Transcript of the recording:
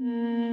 Mm.